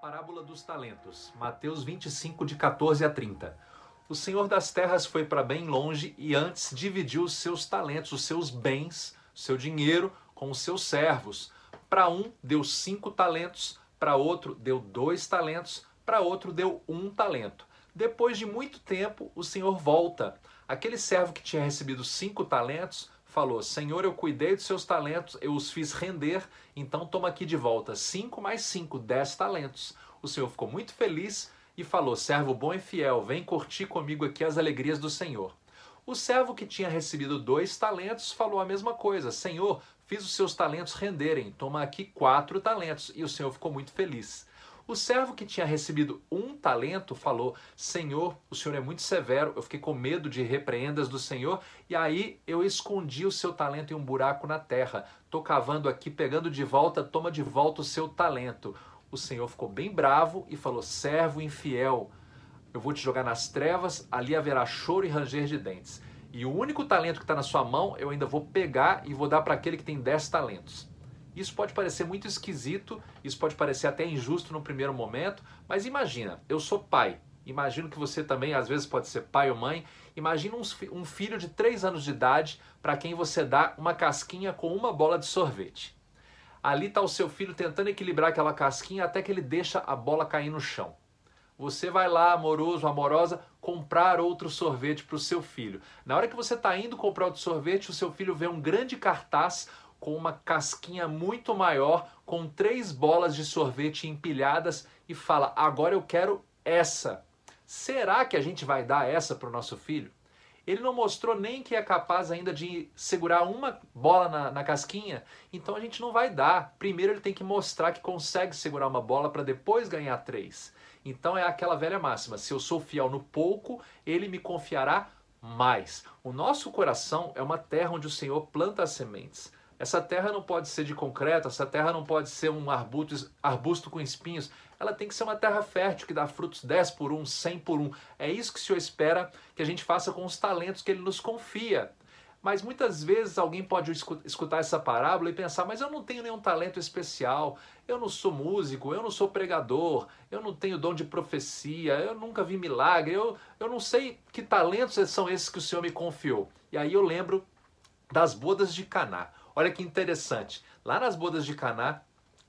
parábola dos talentos, Mateus 25, de 14 a 30. O Senhor das terras foi para bem longe e antes dividiu os seus talentos, os seus bens, seu dinheiro com os seus servos. Para um deu cinco talentos, para outro deu dois talentos, para outro deu um talento. Depois de muito tempo, o Senhor volta. Aquele servo que tinha recebido cinco talentos falou: Senhor, eu cuidei dos seus talentos, eu os fiz render, então toma aqui de volta cinco mais cinco, dez talentos. O Senhor ficou muito feliz e falou: Servo bom e fiel, vem curtir comigo aqui as alegrias do Senhor. O servo que tinha recebido dois talentos falou a mesma coisa: Senhor, fiz os seus talentos renderem, toma aqui quatro talentos. E o Senhor ficou muito feliz. O servo que tinha recebido um talento falou: Senhor, o senhor é muito severo, eu fiquei com medo de repreendas do Senhor, e aí eu escondi o seu talento em um buraco na terra. Estou cavando aqui, pegando de volta, toma de volta o seu talento. O Senhor ficou bem bravo e falou: Servo infiel, eu vou te jogar nas trevas, ali haverá choro e ranger de dentes. E o único talento que está na sua mão, eu ainda vou pegar e vou dar para aquele que tem dez talentos. Isso pode parecer muito esquisito, isso pode parecer até injusto no primeiro momento, mas imagina, eu sou pai, imagino que você também às vezes pode ser pai ou mãe. Imagina um, filho de 3 anos de idade para quem você dá uma casquinha com uma bola de sorvete. Ali está o seu filho tentando equilibrar aquela casquinha até que ele deixa a bola cair no chão. Você vai lá, amoroso, amorosa, comprar outro sorvete para o seu filho. Na hora que você está indo comprar outro sorvete, o seu filho vê um grande cartaz com uma casquinha muito maior, com três bolas de sorvete empilhadas e fala: Agora eu quero essa. Será que a gente vai dar essa para o nosso filho? Ele não mostrou nem que é capaz ainda de segurar uma bola na, na, casquinha, então a gente não vai dar. Primeiro ele tem que mostrar que consegue segurar uma bola para depois ganhar três. Então é aquela velha máxima: se eu sou fiel no pouco, ele me confiará mais. O nosso coração é uma terra onde o Senhor planta as sementes. Essa terra não pode ser de concreto, essa terra não pode ser um arbusto, arbusto com espinhos. Ela tem que ser uma terra fértil que dá frutos 10 por 1, 100 por 1. É isso que o Senhor espera que a gente faça com os talentos que Ele nos confia. Mas muitas vezes alguém pode escutar essa parábola e pensar: mas eu não tenho nenhum talento especial, eu não sou músico, eu não sou pregador, eu não tenho dom de profecia, eu nunca vi milagre, eu, eu não sei que talentos são esses que o Senhor me confiou. E aí eu lembro das bodas de Caná. Olha que interessante. Lá nas bodas de Caná,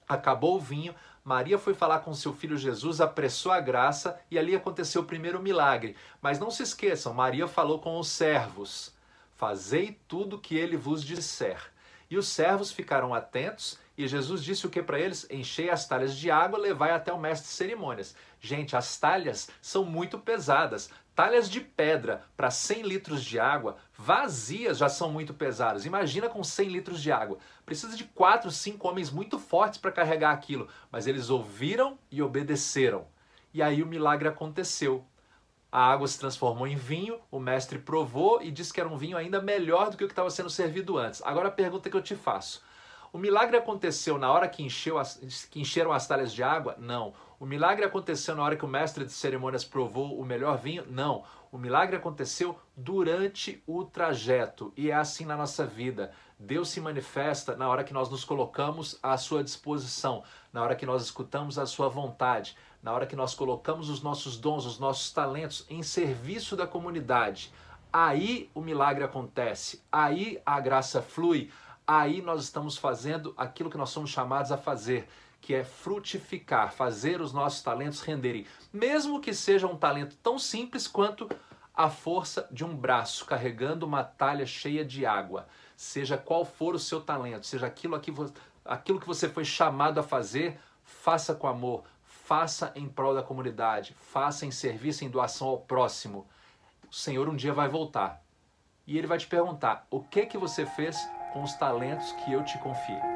acabou o vinho, Maria foi falar com seu filho Jesus, apressou a graça e ali aconteceu o primeiro milagre. Mas não se esqueçam, Maria falou com os servos: Fazei tudo o que ele vos disser. E os servos ficaram atentos e Jesus disse o que para eles? Enchei as talhas de água, levai até o mestre de cerimônias. Gente, as talhas são muito pesadas. Talhas de pedra para 100 litros de água, vazias já são muito pesadas. Imagina com 100 litros de água. Precisa de 4, 5 homens muito fortes para carregar aquilo. Mas eles ouviram e obedeceram. E aí o milagre aconteceu. A água se transformou em vinho, o mestre provou e disse que era um vinho ainda melhor do que o que estava sendo servido antes. Agora a pergunta que eu te faço: o milagre aconteceu na hora que, encheu as, que encheram as talhas de água? Não. O milagre aconteceu na hora que o mestre de cerimônias provou o melhor vinho? Não. O milagre aconteceu durante o trajeto. E é assim na nossa vida. Deus se manifesta na hora que nós nos colocamos à sua disposição, na hora que nós escutamos a sua vontade, na hora que nós colocamos os nossos dons, os nossos talentos em serviço da comunidade. Aí o milagre acontece, aí a graça flui, aí nós estamos fazendo aquilo que nós somos chamados a fazer, que é frutificar, fazer os nossos talentos renderem, mesmo que seja um talento tão simples quanto a força de um braço carregando uma talha cheia de água. Seja qual for o seu talento, seja aquilo, aquilo que você foi chamado a fazer, faça com amor, faça em prol da comunidade, faça em serviço, em doação ao próximo. O Senhor um dia vai voltar e ele vai te perguntar: o que que você fez com os talentos que eu te confiei.